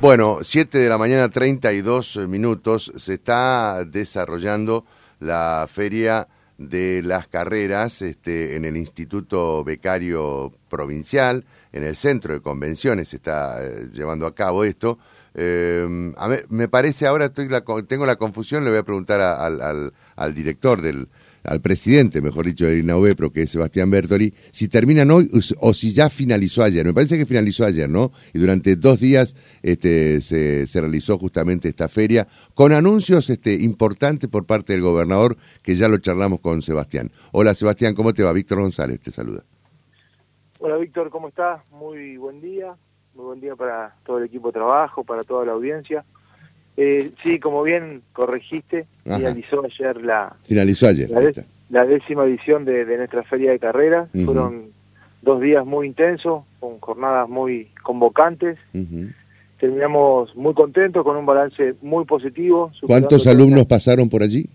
Bueno, 7 de la mañana, 32 minutos, se está desarrollando la feria de las carreras este, en el Instituto Becario Provincial, en el centro de convenciones se está eh, llevando a cabo esto. Eh, a me parece ahora estoy la, tengo la confusión, le voy a preguntar al, al, al director del, al presidente, mejor dicho, del INAUBEPRO, que es Sebastián Bertoli, si terminan hoy o si ya finalizó ayer. Me parece que finalizó ayer, ¿no? Y durante dos días este, se, se realizó justamente esta feria con anuncios este, importantes por parte del gobernador, que ya lo charlamos con Sebastián. Hola Sebastián, ¿cómo te va? Víctor González te saluda. Hola Víctor, ¿cómo estás? Muy buen día, muy buen día para todo el equipo de trabajo, para toda la audiencia. Eh, sí, como bien corregiste, Ajá. finalizó ayer la... Finalizó ayer. La, de, la décima edición de, de, nuestra feria de carrera. Uh -huh. Fueron dos días muy intensos, con jornadas muy convocantes. Uh -huh. Terminamos muy contentos, con un balance muy positivo. ¿Cuántos alumnos pasaron por allí?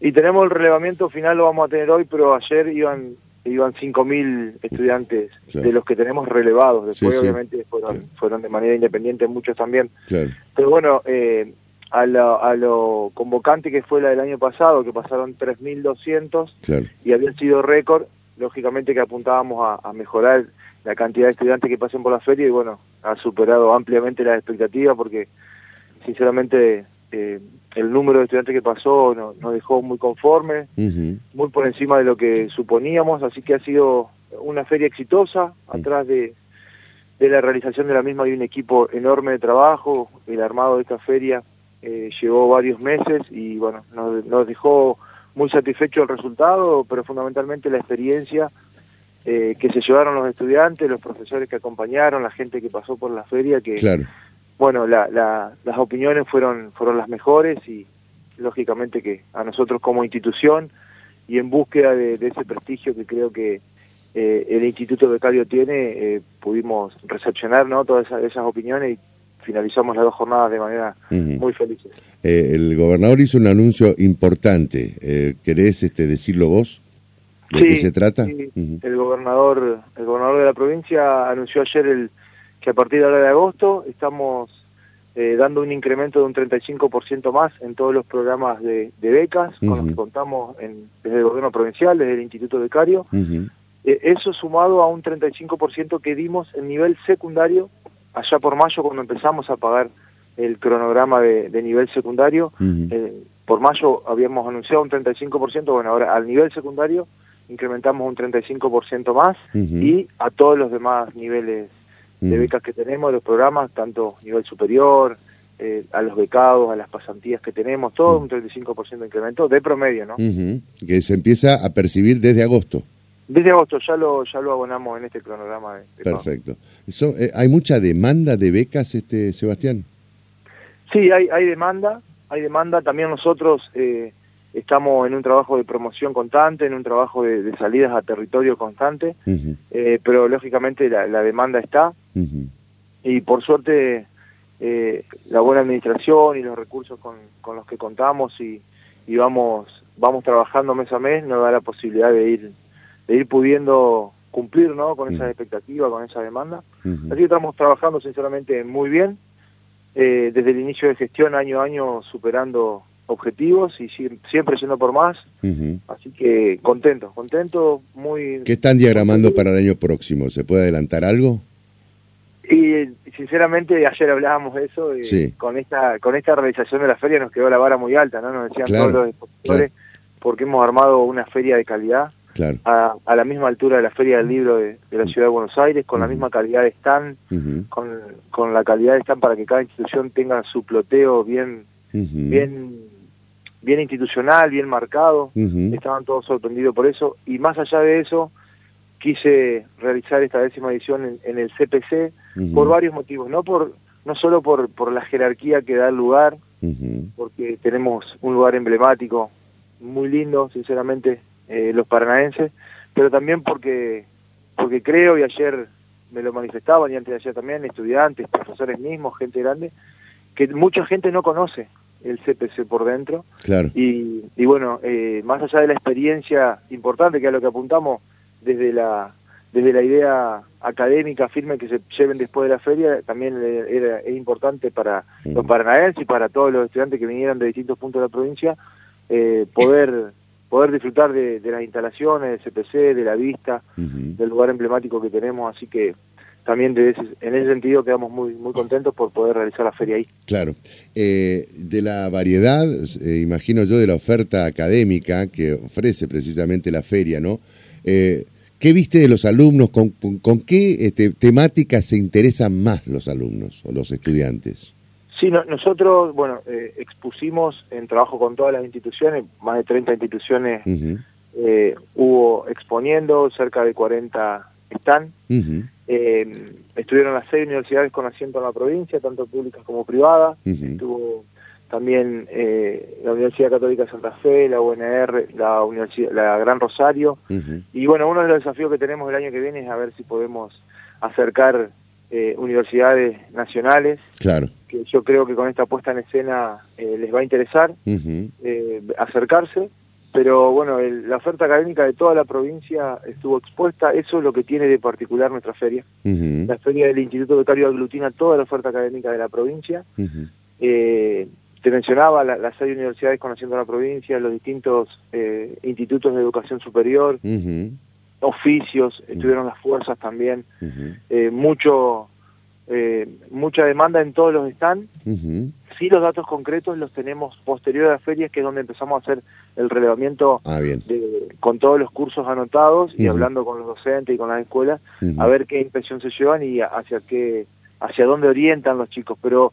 Y tenemos el relevamiento final, lo vamos a tener hoy, pero ayer iban iban 5.000 estudiantes claro. de los que tenemos relevados. Después, sí, sí. obviamente, fueron, claro. fueron de manera independiente muchos también. Claro. Pero bueno, eh, a, lo, a lo convocante que fue la del año pasado, que pasaron 3.200 y habían sido récord, lógicamente que apuntábamos a, a, mejorar la cantidad de estudiantes que pasen por la feria y bueno, ha superado ampliamente las expectativas porque sinceramente eh, el número de estudiantes que pasó nos, nos dejó muy conformes, uh -huh. muy por encima de lo que suponíamos, así que ha sido una feria exitosa, uh -huh. atrás de, de, la realización de la misma hay un equipo enorme de trabajo, el armado de esta feria eh, llevó varios meses y bueno, nos, nos, dejó muy satisfecho el resultado, pero fundamentalmente la experiencia eh, que se llevaron los estudiantes, los profesores que acompañaron, la gente que pasó por la feria, que... Claro bueno, la, la, las opiniones fueron, fueron las mejores y lógicamente que a nosotros como institución y en búsqueda de, de ese prestigio que creo que eh, el Instituto Becario tiene, eh, pudimos recepcionar ¿no? todas esas, esas, opiniones y finalizamos las dos jornadas de manera uh -huh. muy felices. Eh, el gobernador hizo un anuncio importante, eh, ¿querés este, decirlo vos? ¿De sí, qué se trata? Sí. Uh -huh. el, gobernador, el gobernador de la provincia anunció ayer el que a partir de ahora de agosto estamos eh, dando un incremento de un 35% más en todos los programas de, de becas uh -huh. con los que contamos en, desde el gobierno provincial, desde el Instituto Becario. Uh -huh. eh, eso sumado a un 35% que dimos en nivel secundario allá por mayo cuando empezamos a pagar el cronograma de, de nivel secundario. Uh -huh. eh, por mayo habíamos anunciado un 35%, bueno, ahora al nivel secundario incrementamos un 35% más y a todos los demás niveles de becas que tenemos, los programas, tanto nivel superior, eh, a los becados, a las pasantías que tenemos, todo un 35% de incremento de promedio, ¿no? Uh -huh. Que se empieza a percibir desde agosto. Desde agosto ya lo ya lo abonamos en este cronograma. De, de Perfecto. Eso, eh, ¿Hay mucha demanda de becas, este Sebastián? Sí, hay, hay demanda, hay demanda. También nosotros eh, estamos en un trabajo de promoción constante, en un trabajo de, de salidas a territorio constante, uh -huh. eh, pero lógicamente la, la demanda está uh -huh. y por suerte eh, la buena administración y los recursos con, con los que contamos y, y, vamos vamos trabajando mes a mes nos da la posibilidad de ir de ir pudiendo cumplir ¿no? con esa expectativa, con esa demanda. Así que estamos trabajando sinceramente muy bien, eh, desde el inicio de gestión año a año superando objetivos y siempre yendo por más. Uh -huh. Así que contento, contento, muy... ¿Qué están diagramando para el año próximo? ¿Se puede adelantar algo? Y sinceramente ayer hablábamos de eso, y sí. con esta con esta realización de la feria nos quedó la vara muy alta, ¿no? Nos decían claro, todos los expositores, claro. porque hemos armado una feria de calidad claro. a, a, la misma altura de la Feria del Libro de, de la Ciudad de Buenos Aires, con uh -huh. la misma calidad de stand, uh -huh. con, con la calidad de stand para que cada institución tenga su ploteo bien, uh -huh. bien bien institucional, bien marcado, uh -huh. estaban todos sorprendidos por eso, y más allá de eso, quise realizar esta décima edición en, en el CPC uh -huh. por varios motivos, no por no solo por, por la jerarquía que da el lugar, uh -huh. porque tenemos un lugar emblemático, muy lindo, sinceramente, eh, los paranaenses, pero también porque, porque creo, y ayer me lo manifestaban, y antes de ayer también, estudiantes, profesores mismos, gente grande, que mucha gente no conoce el CPC por dentro. Claro. Y, y bueno, eh, más allá de la experiencia importante, que es a lo que apuntamos desde la desde la idea académica firme que se lleven después de la feria, también era, es importante para los paranaenses y para todos los estudiantes que vinieran de distintos puntos de la provincia, eh, poder poder disfrutar de, las instalaciones, del CPC, de la vista, del lugar emblemático que tenemos, así que también de en ese sentido quedamos muy muy contentos por poder realizar la feria ahí. Claro. Eh, de la variedad, eh, imagino yo, de la oferta académica que ofrece precisamente la feria, ¿no? Eh, ¿Qué viste de los alumnos? ¿Con, qué este, temáticas se interesan más los alumnos o los estudiantes? Sí, nosotros, bueno, eh, expusimos en trabajo con todas las instituciones, más de 30 instituciones eh, hubo exponiendo, cerca de 40 están. Eh, estuvieron las seis universidades con asiento en la provincia, tanto públicas como privadas. Estuvo también eh, la Universidad Católica de Santa Fe, la UNR, la, Universidad, la Gran Rosario. Y bueno, uno de los desafíos que tenemos el año que viene es a ver si podemos acercar eh, universidades nacionales, claro. que yo creo que con esta puesta en escena eh, les va a interesar acercarse. Pero bueno, la oferta académica de toda la provincia estuvo expuesta, eso es lo que tiene de particular nuestra feria. La feria del Instituto Becario aglutina toda la oferta académica de la provincia. Te mencionaba las seis universidades conociendo la provincia, los distintos eh, institutos de educación superior, oficios, estuvieron las fuerzas también, eh, mucho eh, mucha demanda en todos los stands. Sí, los datos concretos los tenemos posterior a las ferias, que es donde empezamos a hacer el relevamiento ah, con todos los cursos anotados y hablando con los docentes y con las escuelas, a ver qué impresión se llevan y hacia qué, hacia dónde orientan los chicos. Pero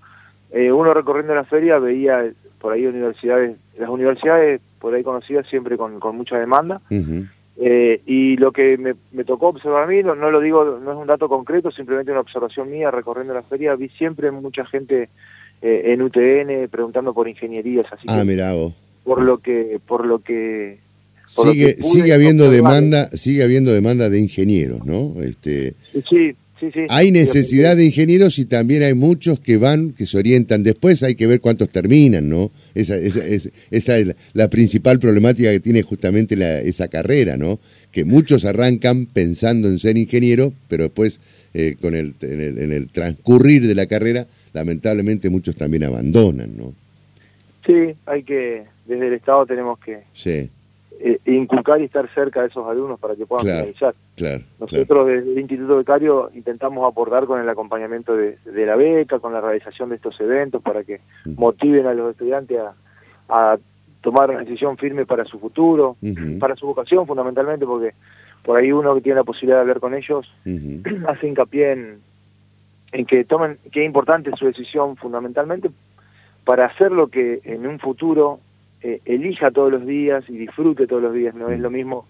eh, uno recorriendo la feria veía por ahí universidades, las universidades por ahí conocidas siempre con, mucha demanda. Eh, y lo que me, tocó observar a mí, no, lo digo, no es un dato concreto, simplemente una observación mía recorriendo la feria, vi siempre mucha gente eh, en UTN preguntando por ingenierías, así ah, que por lo que por lo que sigue sigue habiendo demanda, sigue habiendo demanda de ingenieros, ¿no? Este Sí, hay necesidad de ingenieros y también hay muchos que van, que se orientan después, hay que ver cuántos terminan, ¿no? Esa, esa, esa es la, principal problemática que tiene justamente esa carrera, ¿no? Que muchos arrancan pensando en ser ingeniero, pero después eh, con el, en, el, transcurrir de la carrera, lamentablemente muchos también abandonan, ¿no? Sí, hay que, desde el Estado tenemos que... Sí. eh, inculcar y estar cerca de esos alumnos para que puedan finalizar. Claro, Nosotros desde el Instituto Becario intentamos aportar con el acompañamiento de, la beca, con la realización de estos eventos para que motiven a los estudiantes a, tomar una decisión firme para su futuro, para su vocación fundamentalmente, porque por ahí uno que tiene la posibilidad de hablar con ellos hace hincapié en, en que tomen, que es importante su decisión fundamentalmente para hacer lo que en un futuro eh, elija todos los días y disfrute todos los días. No es lo mismo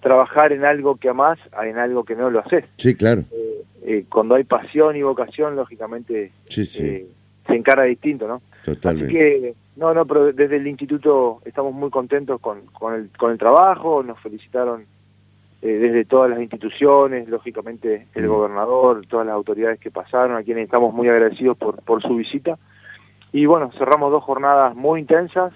trabajar en algo que amás a en algo que no lo haces. Sí, claro. Eh, eh, cuando hay pasión y vocación, lógicamente se encara distinto, ¿no? Totalmente. Así que, no, no, pero desde el instituto estamos muy contentos con, con, el, con el trabajo, nos felicitaron desde todas las instituciones, lógicamente el mm. gobernador, todas las autoridades que pasaron, a quienes estamos muy agradecidos por, por su visita. Y bueno, cerramos dos jornadas muy intensas,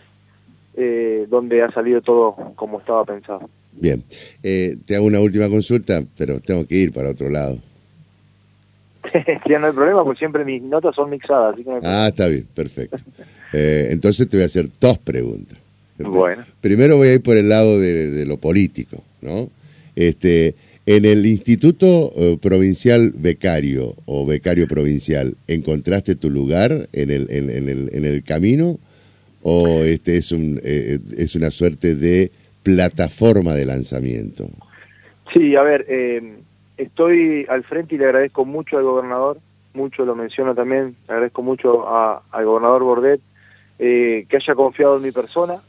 eh, donde ha salido todo como estaba pensado. Bien, eh, te hago una última consulta, pero tengo que ir para otro lado. ya no hay problema, porque siempre mis notas son mixadas. ah, está bien, perfecto. Eh, entonces te voy a hacer dos preguntas. Bueno. Primero voy a ir por el lado de, lo político, ¿no? Este, en el Instituto Provincial Becario o Becario Provincial, ¿encontraste tu lugar en el, en, el, en el camino? O este es, un, eh, es una suerte de plataforma de lanzamiento? Sí, a ver, eh, estoy al frente y le agradezco mucho al gobernador, mucho lo menciono también, le agradezco mucho al gobernador Bordet eh, que haya confiado en mi persona,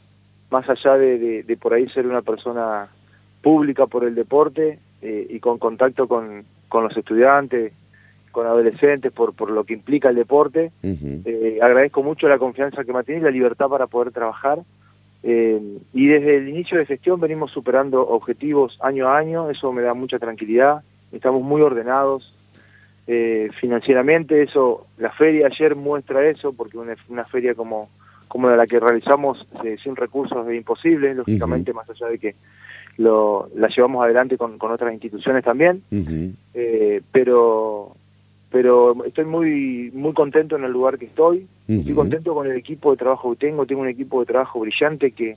más allá de, de, por ahí ser una persona pública por el deporte y con contacto con, con los estudiantes, con adolescentes por, por lo que implica el deporte. Eh, agradezco mucho la confianza que me y la libertad para poder trabajar. Eh, y desde el inicio de gestión venimos superando objetivos año a año, eso me da mucha tranquilidad, estamos muy ordenados eh, financieramente, eso la feria ayer muestra eso, porque una, una feria como, como la que realizamos sin recursos es imposible, lógicamente, más allá de que lo, la llevamos adelante con, otras instituciones también, pero pero estoy muy muy contento en el lugar que estoy, estoy contento con el equipo de trabajo que tengo, tengo un equipo de trabajo brillante que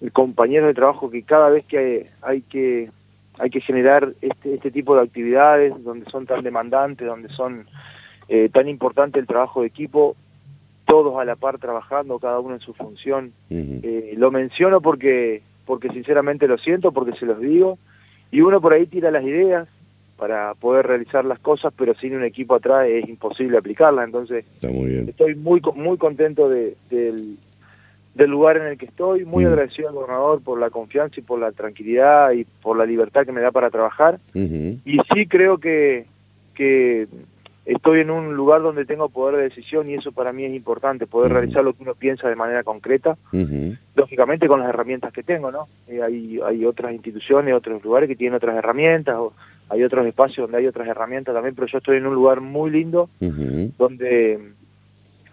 el compañero de trabajo que cada vez que hay, que hay que generar este, este tipo de actividades donde son tan demandantes, donde son eh, tan importante el trabajo de equipo, todos a la par trabajando, cada uno en su función. Eh, lo menciono porque porque sinceramente lo siento, porque se los digo, y uno por ahí tira las ideas para poder realizar las cosas, pero sin un equipo atrás es imposible aplicarlas, entonces estoy muy muy contento de, del, lugar en el que estoy, muy mm. agradecido al gobernador por la confianza y por la tranquilidad y por la libertad que me da para trabajar, y sí creo que, que estoy en un lugar donde tengo poder de decisión y eso para mí es importante, poder realizar lo que uno piensa de manera concreta, lógicamente con las herramientas que tengo, ¿no? Eh, hay, hay otras instituciones, otros lugares que tienen otras herramientas, o hay otros espacios donde hay otras herramientas también, pero yo estoy en un lugar muy lindo, donde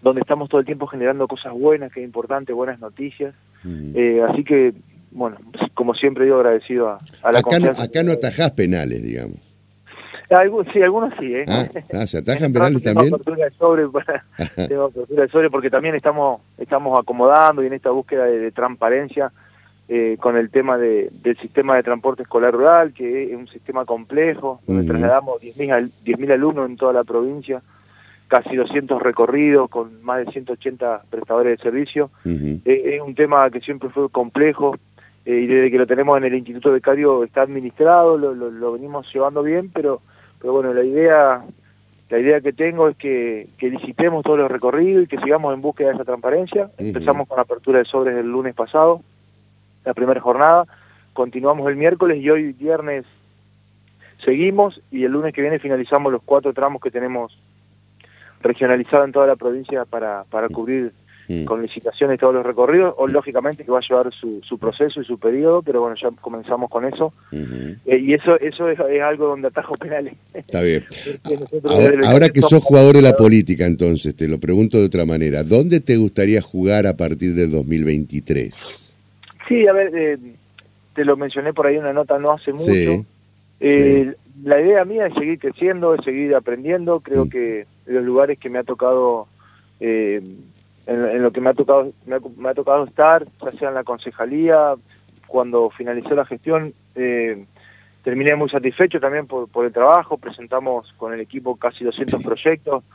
donde estamos todo el tiempo generando cosas buenas, que es importante, buenas noticias, eh, así que, bueno, como siempre digo, agradecido a, la acá No, acá no atajás penales, digamos. Sí, algunos sí, ¿eh? Ah, ah ¿se atajan penales también? Tengo apertura de sobre, tengo apertura de sobre porque también estamos estamos acomodando y en esta búsqueda de, transparencia eh, con el tema de, del sistema de transporte escolar rural, que es un sistema complejo, donde trasladamos 10.000 alumnos en toda la provincia, casi 200 recorridos con más de 180 prestadores de servicio. Eh, es un tema que siempre fue complejo, eh, y desde que lo tenemos en el Instituto Becario está administrado, lo, lo, venimos llevando bien, pero pero bueno, la idea la idea que tengo es que, que licitemos todos los recorridos y que sigamos en búsqueda de esa transparencia. Empezamos con la apertura de sobres el lunes pasado, la primera jornada, continuamos el miércoles y hoy viernes seguimos y el lunes que viene finalizamos los cuatro tramos que tenemos regionalizados en toda la provincia para, para cubrir con licitaciones todos los recorridos, o lógicamente que va a llevar su, su proceso y su periodo, pero bueno, ya comenzamos con eso. Eh, y eso eso es, algo donde atajo penales. Está bien. ahora, que sos jugador de la política, entonces, te lo pregunto de otra manera, ¿dónde te gustaría jugar a partir del 2023? Sí, a ver, eh, te lo mencioné por ahí en una nota no hace mucho. Eh, la idea mía es seguir creciendo, es seguir aprendiendo. Creo mm. que los lugares que me ha tocado eh, en, lo que me ha tocado me ha, tocado estar, ya sea en la concejalía, cuando finalizó la gestión, terminé muy satisfecho también por, el trabajo, presentamos con el equipo casi 200 proyectos,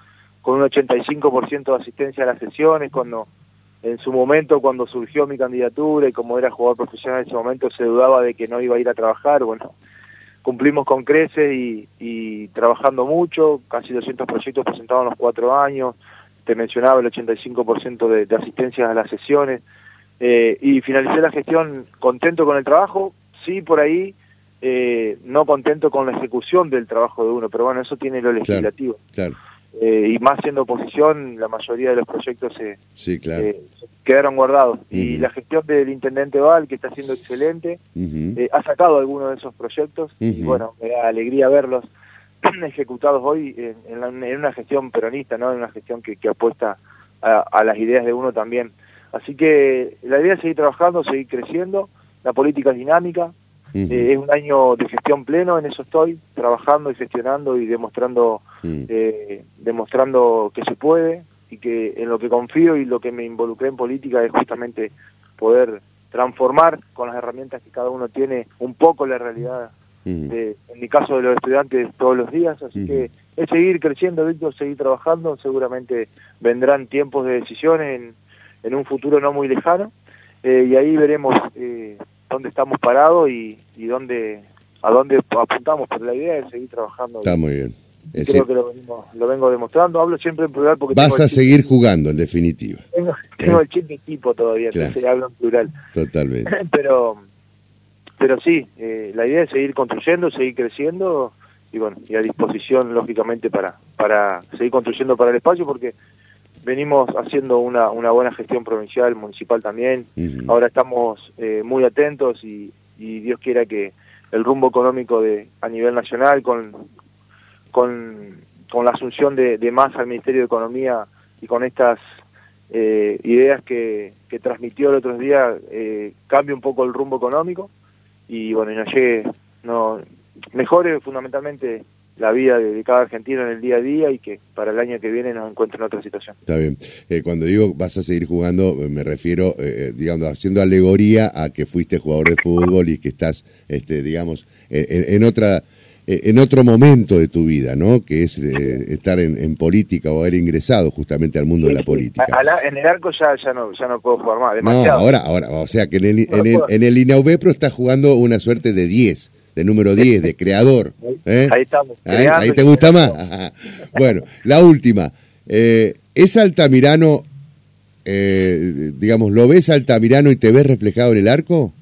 con un 85% de asistencia a las sesiones, cuando en su momento, cuando surgió mi candidatura y como era jugador profesional en ese momento, se dudaba de que no iba a ir a trabajar, bueno, cumplimos con creces y, y trabajando mucho, casi 200 proyectos presentados en los cuatro años, te mencionaba el 85% de, de asistencias a las sesiones, eh, y finalicé la gestión contento con el trabajo, sí por ahí, eh, no contento con la ejecución del trabajo de uno, pero bueno, eso tiene lo legislativo. Eh, y más siendo oposición, la mayoría de los proyectos se, quedaron guardados. Y la gestión del intendente Val, que está siendo excelente, ha sacado algunos de esos proyectos, y bueno, me da alegría verlos ejecutados hoy en, una gestión peronista, ¿no? en una gestión que, apuesta a, las ideas de uno también. Así que la idea es seguir trabajando, seguir creciendo, la política es dinámica, eh, es un año de gestión pleno, en eso estoy, trabajando y gestionando y demostrando, eh, demostrando que se puede y que en lo que confío y lo que me involucré en política es justamente poder transformar con las herramientas que cada uno tiene un poco la realidad en mi caso de los estudiantes todos los días, así que es seguir creciendo, Víctor, seguir trabajando, seguramente vendrán tiempos de decisiones en, en un futuro no muy lejano, eh, y ahí veremos eh, dónde estamos parados y, y dónde, a dónde apuntamos, pero la idea es seguir trabajando. Está muy bien. Creo que lo, vengo demostrando, hablo siempre en plural porque... Vas a seguir jugando, en definitiva. Tengo, el chip de equipo todavía, entonces hablo en plural. Totalmente. pero pero sí, eh, la idea es seguir construyendo, seguir creciendo y bueno, y a disposición lógicamente para, para seguir construyendo para el espacio porque venimos haciendo una, una buena gestión provincial, municipal también, ahora estamos eh, muy atentos y, y, Dios quiera que el rumbo económico de a nivel nacional con, con, con la asunción de, de más al Ministerio de Economía y con estas eh, ideas que, que transmitió el otro día, cambie un poco el rumbo económico y bueno, y no llegue, no, mejore fundamentalmente la vida de, cada argentino en el día a día y que para el año que viene nos encuentre en otra situación. Está bien. Eh, cuando digo vas a seguir jugando, eh, me refiero, eh, digamos, haciendo alegoría a que fuiste jugador de fútbol y que estás, este, digamos, en, otra en otro momento de tu vida, ¿no? Que es estar en, política o haber ingresado justamente al mundo de la política. en el arco ya, ya, no, ya no puedo jugar más, demasiado. No, ahora, ahora, o sea que en el, en el, en el Inaubepro estás jugando una suerte de 10 de número 10, de creador. ¿eh? Ahí estamos. Ahí, te gusta más. bueno, la última. Eh, ¿Es Altamirano, eh, digamos, lo ves Altamirano y te ves reflejado en el arco?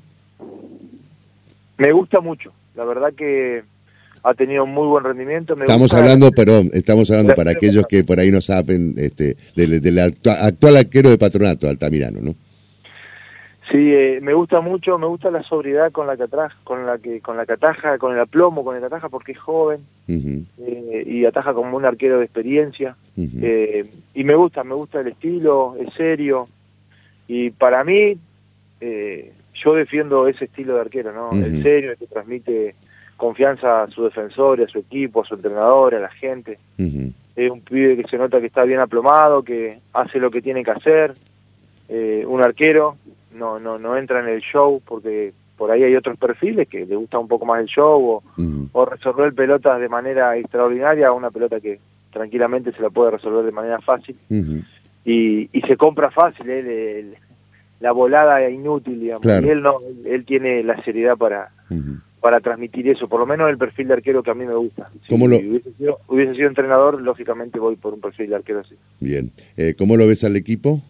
Me gusta mucho. La verdad que ha tenido muy buen rendimiento. estamos hablando, perdón, estamos hablando para aquellos que por ahí no saben este, del, actual arquero de patronato, Altamirano, ¿no? Sí, eh, me gusta mucho, me gusta la sobriedad con la que ataja, con la que con la que ataja, con el aplomo, con el que ataja porque es joven eh, y ataja como un arquero de experiencia. Eh, y me gusta, me gusta el estilo, es serio. Y para mí, yo defiendo ese estilo de arquero, ¿no? El serio, el que transmite confianza a su defensor, a su equipo, a su entrenador, a la gente. Es un pibe que se nota que está bien aplomado, que hace lo que tiene que hacer. un arquero no, no, no entra en el show porque por ahí hay otros perfiles que le gusta un poco más el show o, resolver pelotas de manera extraordinaria, una pelota que tranquilamente se la puede resolver de manera fácil y, y, se compra fácil eh, la volada inútil, digamos. Y él no, él tiene la seriedad para, para transmitir eso, por lo menos el perfil de arquero que a mí me gusta. Si hubiese, sido, hubiese, sido, entrenador, lógicamente voy por un perfil de arquero así. Bien. Eh, ¿Cómo lo ves al equipo?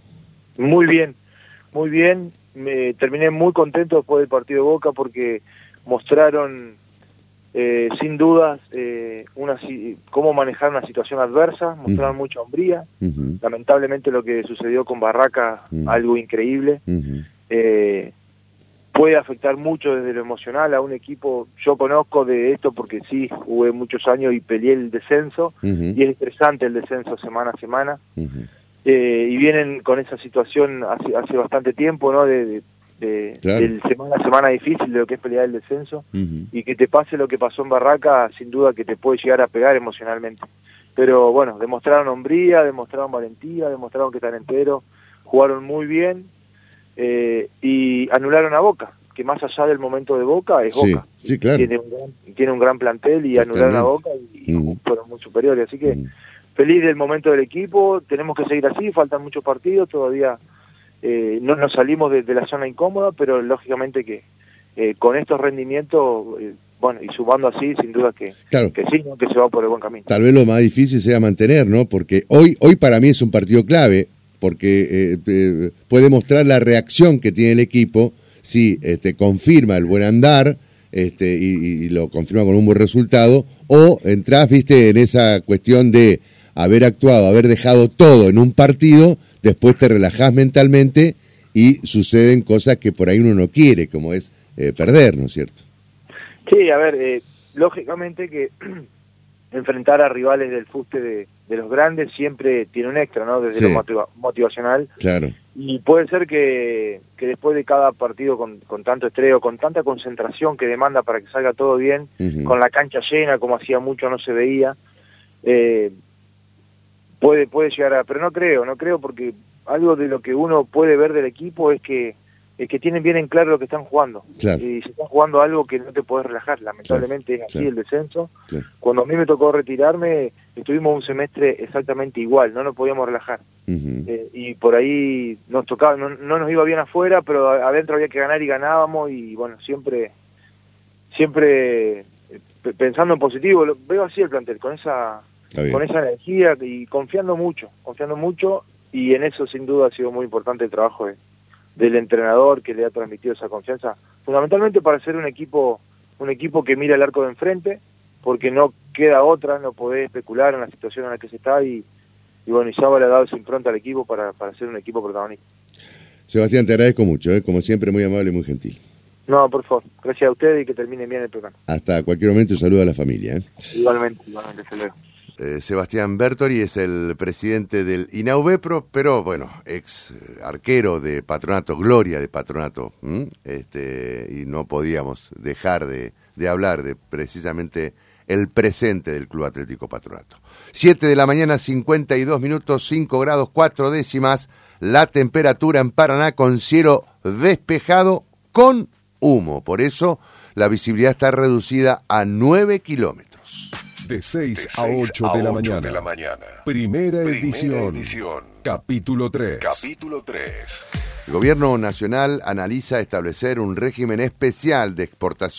Muy bien muy bien, me terminé muy contento después del partido de Boca porque mostraron eh, sin dudas eh, una, cómo manejar una situación adversa, mostraron mucha hombría, lamentablemente lo que sucedió con Barraca, algo increíble, eh, puede afectar mucho desde lo emocional a un equipo, yo conozco de esto porque sí, jugué muchos años y peleé el descenso, y es interesante el descenso semana a semana, eh, y vienen con esa situación hace, hace bastante tiempo, ¿no? De, de, semana a semana difícil de lo que es pelear el descenso y que te pase lo que pasó en Barraca, sin duda que te puede llegar a pegar emocionalmente. Pero bueno, demostraron hombría, demostraron valentía, demostraron que están enteros, jugaron muy bien eh, y anularon a Boca, que más allá del momento de Boca es Boca. Sí, claro. tiene, un gran, tiene un gran plantel y anularon a Boca y, fueron muy superiores. Así que feliz del momento del equipo, tenemos que seguir así, faltan muchos partidos, todavía eh, no nos salimos de, la zona incómoda, pero lógicamente que eh, con estos rendimientos, eh, bueno, y sumando así, sin duda que, que sí, que se va por el buen camino. Tal vez lo más difícil sea mantener, ¿no? Porque hoy, hoy para mí es un partido clave, porque puede mostrar la reacción que tiene el equipo si este, confirma el buen andar, este, y, y, lo confirma con un buen resultado, o entras, viste, en esa cuestión de haber actuado, haber dejado todo en un partido, después te relajás mentalmente y suceden cosas que por ahí uno no quiere, como es eh, perder, ¿no es cierto? Sí, a ver, eh, lógicamente que enfrentar a rivales del fuste de, los grandes siempre tiene un extra, ¿no? Desde lo motivacional. Claro. Y puede ser que, que después de cada partido con, con, tanto estreo, con tanta concentración que demanda para que salga todo bien, con la cancha llena, como hacía mucho no se veía, eh, puede, puede llegar a, pero no creo, no creo porque algo de lo que uno puede ver del equipo es que es que tienen bien en claro lo que están jugando. Y se están jugando algo que no te puedes relajar, lamentablemente es así el descenso. Cuando a mí me tocó retirarme, estuvimos un semestre exactamente igual, no nos podíamos relajar. Eh, y por ahí nos tocaba, no, nos iba bien afuera, pero adentro había que ganar y ganábamos y bueno, siempre, siempre eh, pensando en positivo, veo así el plantel, con esa con esa energía y confiando mucho, confiando mucho y en eso sin duda ha sido muy importante el trabajo del entrenador que le ha transmitido esa confianza, fundamentalmente para ser un equipo, un equipo que mira el arco de enfrente, porque no queda otra, no podés especular en la situación en la que se está y, y bueno, Isaba le ha dado esa impronta al equipo para, para ser un equipo protagonista. Sebastián, te agradezco mucho, ¿eh? como siempre muy amable y muy gentil. No, por favor. Gracias a ustedes y que termine bien el programa. Hasta cualquier momento y saludo a la familia. ¿eh? Igualmente, igualmente, se Eh, Sebastián Bertori es el presidente del INAUBEPRO, pero bueno, ex eh, arquero de Patronato, gloria de Patronato, este, y no podíamos dejar de, de hablar de precisamente el presente del Club Atlético Patronato. 7 de la mañana, 52 minutos, 5 grados 4 décimas, la temperatura en Paraná con cielo despejado con humo. Por eso la visibilidad está reducida a 9 kilómetros. De 6, a 8, de, la mañana. Primera, edición. Capítulo 3. Capítulo 3. El gobierno nacional analiza establecer un régimen especial de exportación